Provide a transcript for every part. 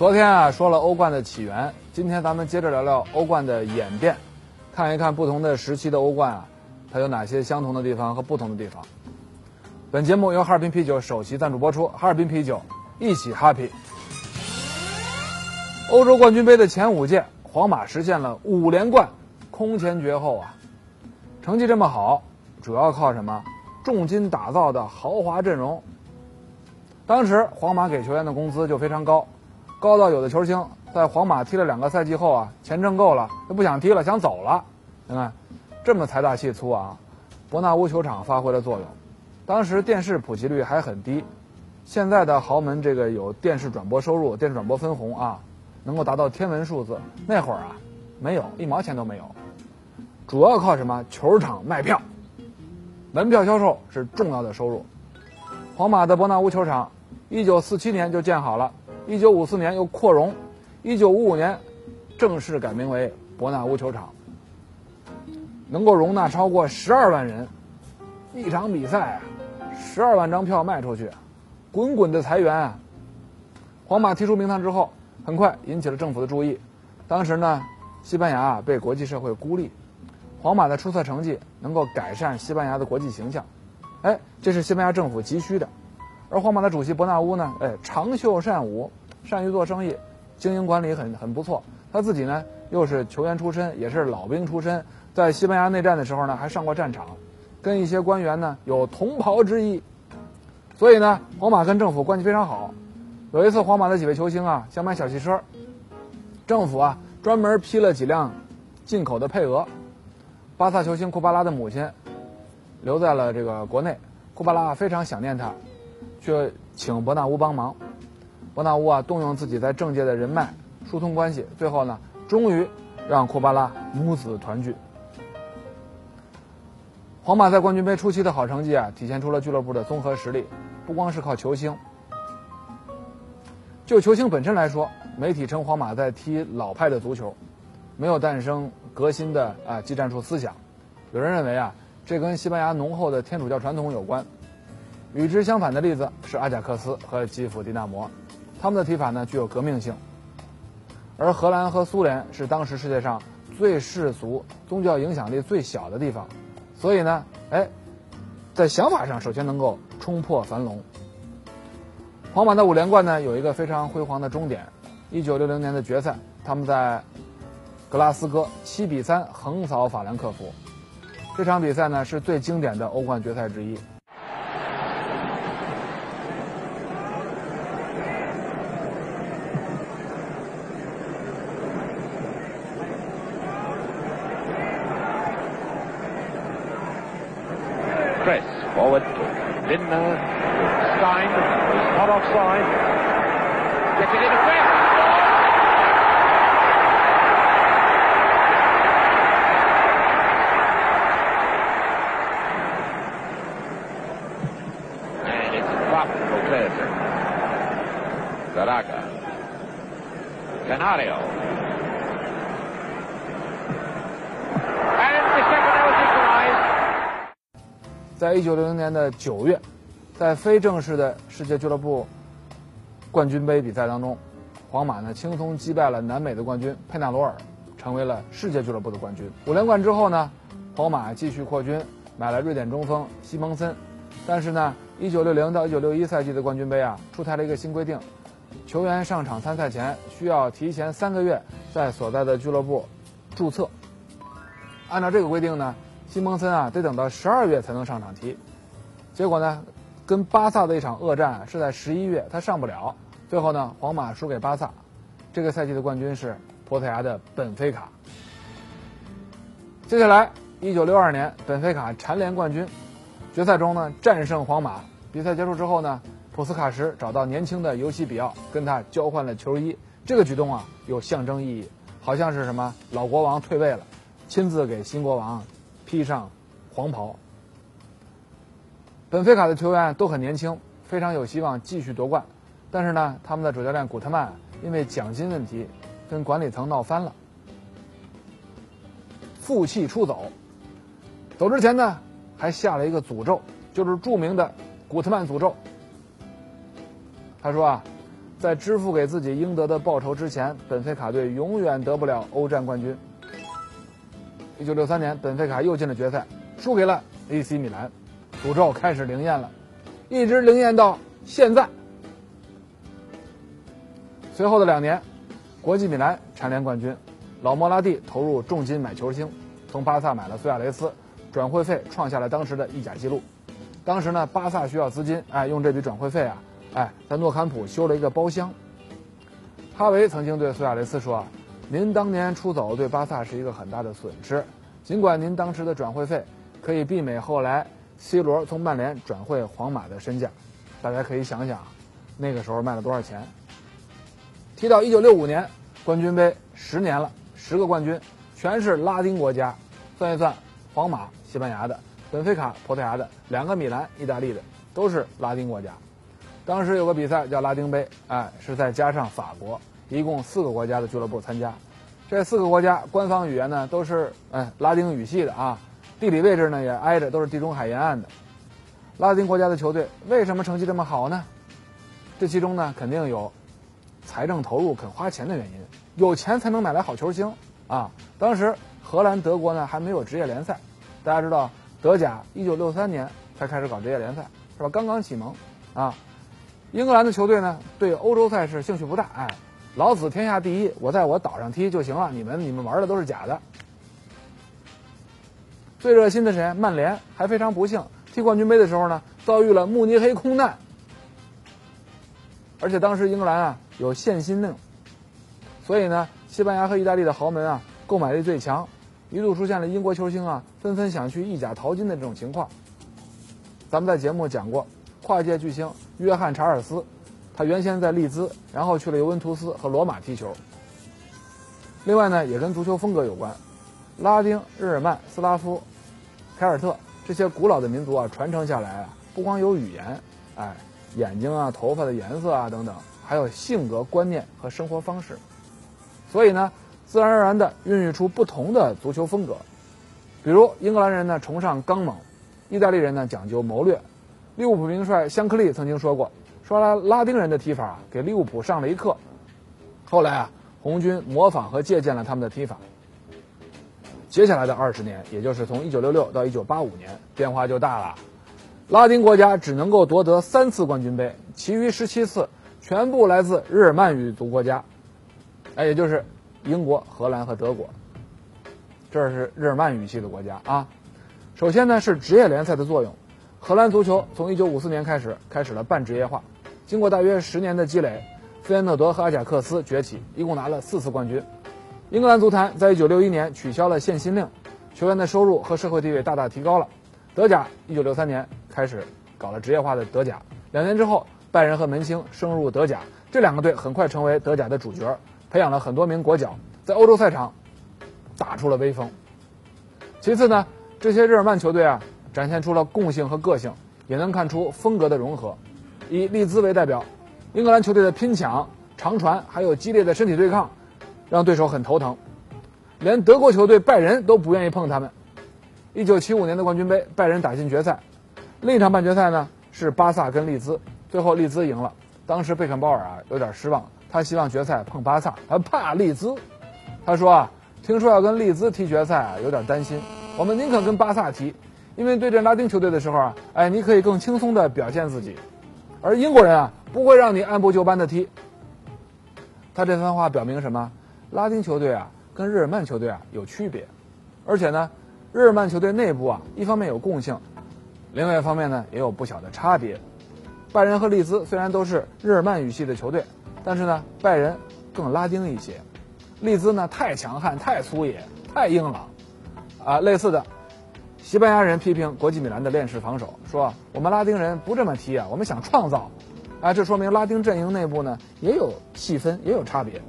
昨天啊说了欧冠的起源，今天咱们接着聊聊欧冠的演变，看一看不同的时期的欧冠啊，它有哪些相同的地方和不同的地方。本节目由哈尔滨啤酒首席赞助播出，哈尔滨啤酒一起 happy。欧洲冠军杯的前五届，皇马实现了五连冠，空前绝后啊！成绩这么好，主要靠什么？重金打造的豪华阵容。当时皇马给球员的工资就非常高。高到有的球星在皇马踢了两个赛季后啊，钱挣够了就不想踢了，想走了。你看，这么财大气粗啊！伯纳乌球场发挥了作用。当时电视普及率还很低，现在的豪门这个有电视转播收入、电视转播分红啊，能够达到天文数字。那会儿啊，没有一毛钱都没有，主要靠什么？球场卖票，门票销售是重要的收入。皇马的伯纳乌球场，一九四七年就建好了。一九五四年又扩容，一九五五年正式改名为伯纳乌球场，能够容纳超过十二万人。一场比赛啊，十二万张票卖出去，滚滚的财源。皇马踢出名堂之后，很快引起了政府的注意。当时呢，西班牙被国际社会孤立，皇马的出色成绩能够改善西班牙的国际形象，哎，这是西班牙政府急需的。而皇马的主席伯纳乌呢，哎，长袖善舞。善于做生意，经营管理很很不错。他自己呢又是球员出身，也是老兵出身，在西班牙内战的时候呢还上过战场，跟一些官员呢有同袍之谊。所以呢，皇马跟政府关系非常好。有一次，皇马的几位球星啊想买小汽车，政府啊专门批了几辆进口的配额。巴萨球星库巴拉的母亲留在了这个国内，库巴拉非常想念他，却请伯纳乌帮忙。伯纳乌啊，动用自己在政界的人脉，疏通关系，最后呢，终于让库巴拉母子团聚。皇马在冠军杯初期的好成绩啊，体现出了俱乐部的综合实力，不光是靠球星。就球星本身来说，媒体称皇马在踢老派的足球，没有诞生革新的啊技战术思想。有人认为啊，这跟西班牙浓厚的天主教传统有关。与之相反的例子是阿贾克斯和基辅迪纳摩。他们的踢法呢具有革命性，而荷兰和苏联是当时世界上最世俗、宗教影响力最小的地方，所以呢，哎，在想法上首先能够冲破樊笼。皇马的五连冠呢有一个非常辉煌的终点，一九六零年的决赛，他们在格拉斯哥七比三横扫法兰克福，这场比赛呢是最经典的欧冠决赛之一。Forward Lindner. Stein not offside. Gets it in a fair. And it's for Clearson. Zaraga. Canario. 在一九六零年的九月，在非正式的世界俱乐部冠军杯比赛当中，皇马呢轻松击败了南美的冠军佩纳罗尔，成为了世界俱乐部的冠军。五连冠之后呢，皇马继续扩军，买了瑞典中锋西蒙森。但是呢，一九六零到一九六一赛季的冠军杯啊，出台了一个新规定，球员上场参赛前需要提前三个月在所在的俱乐部注册。按照这个规定呢。西蒙森啊，得等到十二月才能上场踢，结果呢，跟巴萨的一场恶战是在十一月，他上不了。最后呢，皇马输给巴萨，这个赛季的冠军是葡萄牙的本菲卡。接下来，一九六二年，本菲卡蝉联冠军，决赛中呢战胜皇马。比赛结束之后呢，普斯卡什找到年轻的尤西比奥，跟他交换了球衣。这个举动啊有象征意义，好像是什么老国王退位了，亲自给新国王披上黄袍。本菲卡的球员都很年轻，非常有希望继续夺冠。但是呢，他们的主教练古特曼因为奖金问题跟管理层闹翻了，负气出走。走之前呢，还下了一个诅咒，就是著名的古特曼诅咒。他说啊，在支付给自己应得的报酬之前，本菲卡队永远得不了欧战冠军。一九六三年，本菲卡又进了决赛，输给了 AC 米兰。诅咒开始灵验了，一直灵验到现在。随后的两年，国际米兰蝉联冠军，老莫拉蒂投入重金买球星，从巴萨买了苏亚雷斯，转会费创下了当时的意甲纪录。当时呢，巴萨需要资金，哎，用这笔转会费啊，哎，在诺坎普修了一个包厢。哈维曾经对苏亚雷斯说：“您当年出走对巴萨是一个很大的损失，尽管您当时的转会费可以媲美后来。” C 罗从曼联转会皇马的身价，大家可以想想，那个时候卖了多少钱？提到1965年冠军杯十年了，十个冠军全是拉丁国家，算一算，皇马西班牙的，本菲卡葡萄牙的，两个米兰意大利的，都是拉丁国家。当时有个比赛叫拉丁杯，哎，是再加上法国，一共四个国家的俱乐部参加。这四个国家官方语言呢都是哎拉丁语系的啊。地理位置呢也挨着，都是地中海沿岸的。拉丁国家的球队为什么成绩这么好呢？这其中呢肯定有财政投入、肯花钱的原因。有钱才能买来好球星啊！当时荷兰、德国呢还没有职业联赛，大家知道德甲一九六三年才开始搞职业联赛，是吧？刚刚启蒙啊！英格兰的球队呢对欧洲赛事兴趣不大，哎，老子天下第一，我在我岛上踢就行了，你们你们玩的都是假的。最热心的谁？曼联还非常不幸，踢冠军杯的时候呢，遭遇了慕尼黑空难。而且当时英格兰啊有限薪令，所以呢，西班牙和意大利的豪门啊购买力最强，一度出现了英国球星啊纷纷想去意甲淘金的这种情况。咱们在节目讲过，跨界巨星约翰查尔斯，他原先在利兹，然后去了尤文图斯和罗马踢球。另外呢，也跟足球风格有关，拉丁、日耳曼、斯拉夫。凯尔特这些古老的民族啊，传承下来啊，不光有语言，哎，眼睛啊、头发的颜色啊等等，还有性格、观念和生活方式，所以呢，自然而然的孕育出不同的足球风格。比如英格兰人呢崇尚刚猛，意大利人呢讲究谋略。利物浦名帅香克利曾经说过，说拉拉丁人的踢法给利物浦上了一课。后来啊，红军模仿和借鉴了他们的踢法。接下来的二十年，也就是从一九六六到一九八五年，变化就大了。拉丁国家只能够夺得三次冠军杯，其余十七次全部来自日耳曼语族国家，哎，也就是英国、荷兰和德国。这是日耳曼语系的国家啊。首先呢是职业联赛的作用，荷兰足球从一九五四年开始开始了半职业化，经过大约十年的积累，费耶诺德和阿贾克斯崛起，一共拿了四次冠军。英格兰足坛在1961年取消了限薪令，球员的收入和社会地位大大提高了。德甲1963年开始搞了职业化的德甲，两年之后，拜仁和门兴升入德甲，这两个队很快成为德甲的主角，培养了很多名国脚，在欧洲赛场打出了威风。其次呢，这些日耳曼球队啊，展现出了共性和个性，也能看出风格的融合。以利兹为代表，英格兰球队的拼抢、长传还有激烈的身体对抗。让对手很头疼，连德国球队拜仁都不愿意碰他们。一九七五年的冠军杯，拜仁打进决赛。另一场半决赛呢是巴萨跟利兹，最后利兹赢了。当时贝肯鲍尔啊有点失望，他希望决赛碰巴萨，他怕利兹。他说啊，听说要跟利兹踢决赛啊，有点担心。我们宁可跟巴萨踢，因为对阵拉丁球队的时候啊，哎，你可以更轻松的表现自己，而英国人啊不会让你按部就班的踢。他这番话表明什么？拉丁球队啊，跟日耳曼球队啊有区别，而且呢，日耳曼球队内部啊，一方面有共性，另外一方面呢也有不小的差别。拜仁和利兹虽然都是日耳曼语系的球队，但是呢，拜仁更拉丁一些，利兹呢太强悍、太粗野、太硬朗，啊，类似的，西班牙人批评国际米兰的链式防守，说我们拉丁人不这么踢啊，我们想创造，啊，这说明拉丁阵营内部呢也有细分，也有差别。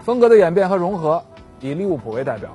风格的演变和融合，以利物浦为代表，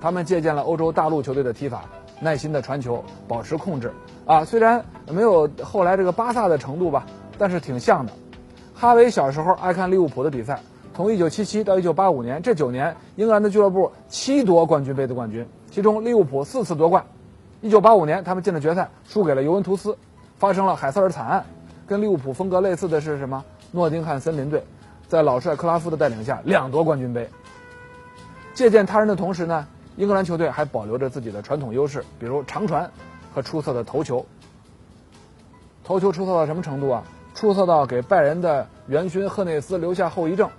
他们借鉴了欧洲大陆球队的踢法，耐心的传球，保持控制，啊，虽然没有后来这个巴萨的程度吧，但是挺像的。哈维小时候爱看利物浦的比赛，从1977到1985年这九年，英格兰的俱乐部七夺冠军杯的冠军。其中利物浦四次夺冠，一九八五年他们进了决赛，输给了尤文图斯，发生了海瑟尔惨案。跟利物浦风格类似的是什么？诺丁汉森林队，在老帅克拉夫的带领下两夺冠军杯。借鉴他人的同时呢，英格兰球队还保留着自己的传统优势，比如长传和出色的头球。头球出色到什么程度啊？出色到给拜仁的元勋赫内斯留下后遗症。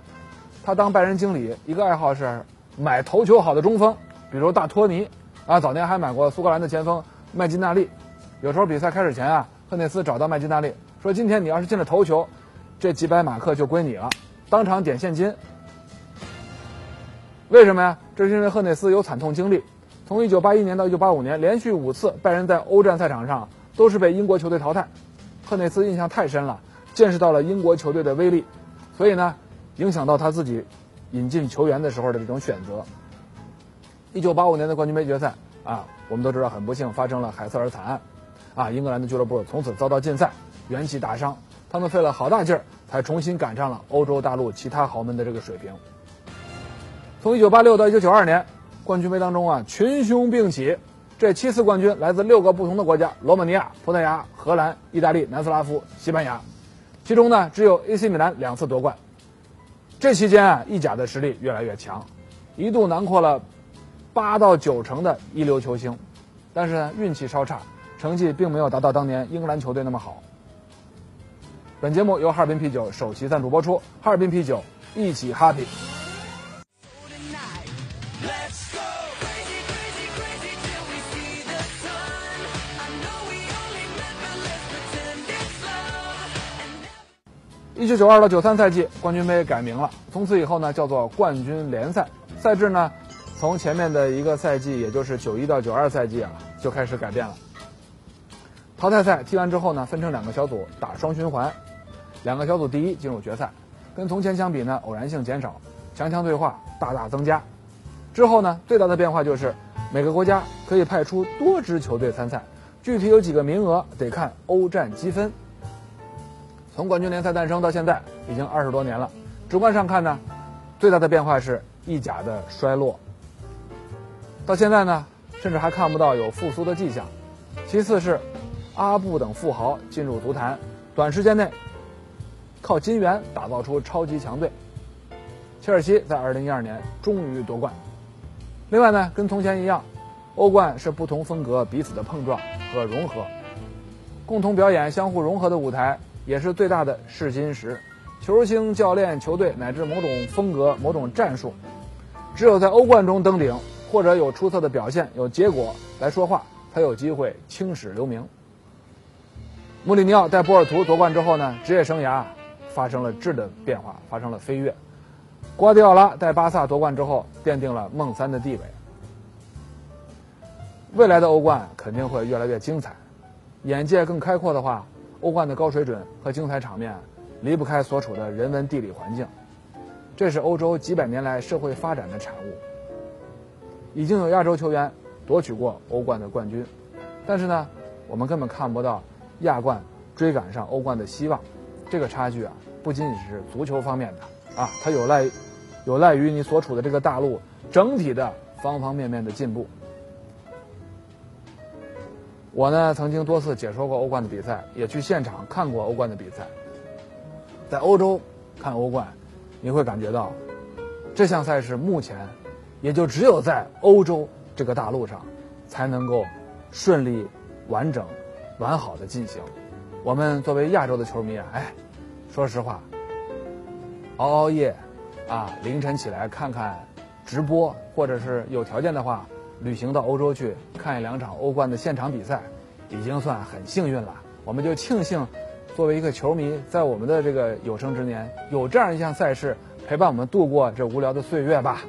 他当拜仁经理，一个爱好是买头球好的中锋。比如大托尼，啊，早年还买过苏格兰的前锋麦金纳利。有时候比赛开始前啊，赫内斯找到麦金纳利说：“今天你要是进了头球，这几百马克就归你了，当场点现金。”为什么呀？这是因为赫内斯有惨痛经历，从1981年到1985年，连续五次拜仁在欧战赛场上都是被英国球队淘汰。赫内斯印象太深了，见识到了英国球队的威力，所以呢，影响到他自己引进球员的时候的这种选择。一九八五年的冠军杯决赛啊，我们都知道很不幸发生了海瑟尔惨案，啊，英格兰的俱乐部从此遭到禁赛，元气大伤。他们费了好大劲儿才重新赶上了欧洲大陆其他豪门的这个水平。从一九八六到一九九二年，冠军杯当中啊，群雄并起，这七次冠军来自六个不同的国家：罗马尼亚、葡萄牙、荷兰、意大利、南斯拉夫、西班牙。其中呢，只有 AC 米兰两次夺冠。这期间啊，意甲的实力越来越强，一度囊括了。八到九成的一流球星，但是呢运气稍差，成绩并没有达到当年英格兰球队那么好。本节目由哈尔滨啤酒首席赞助播出，哈尔滨啤酒一起 happy。一九九二到九三赛季，冠军杯改名了，从此以后呢叫做冠军联赛，赛制呢。从前面的一个赛季，也就是九一到九二赛季啊，就开始改变了。淘汰赛踢完之后呢，分成两个小组打双循环，两个小组第一进入决赛。跟从前相比呢，偶然性减少，强强对话大大增加。之后呢，最大的变化就是每个国家可以派出多支球队参赛，具体有几个名额得看欧战积分。从冠军联赛诞生到现在已经二十多年了，直观上看呢，最大的变化是意甲的衰落。到现在呢，甚至还看不到有复苏的迹象。其次是阿布等富豪进入足坛，短时间内靠金元打造出超级强队。切尔西在2012年终于夺冠。另外呢，跟从前一样，欧冠是不同风格彼此的碰撞和融合，共同表演、相互融合的舞台，也是最大的试金石。球星、教练、球队乃至某种风格、某种战术，只有在欧冠中登顶。或者有出色的表现，有结果来说话，才有机会青史留名。穆里尼奥带波尔图夺冠之后呢，职业生涯发生了质的变化，发生了飞跃。瓜迪奥拉带巴萨夺冠之后，奠定了梦三的地位。未来的欧冠肯定会越来越精彩，眼界更开阔的话，欧冠的高水准和精彩场面离不开所处的人文地理环境，这是欧洲几百年来社会发展的产物。已经有亚洲球员夺取过欧冠的冠军，但是呢，我们根本看不到亚冠追赶上欧冠的希望。这个差距啊，不仅仅是足球方面的啊，它有赖有赖于你所处的这个大陆整体的方方面面的进步。我呢，曾经多次解说过欧冠的比赛，也去现场看过欧冠的比赛。在欧洲看欧冠，你会感觉到这项赛事目前。也就只有在欧洲这个大陆上，才能够顺利、完整、完好的进行。我们作为亚洲的球迷啊，哎，说实话，熬熬夜，啊，凌晨起来看看直播，或者是有条件的话，旅行到欧洲去看一两场欧冠的现场比赛，已经算很幸运了。我们就庆幸，作为一个球迷，在我们的这个有生之年，有这样一项赛事陪伴我们度过这无聊的岁月吧。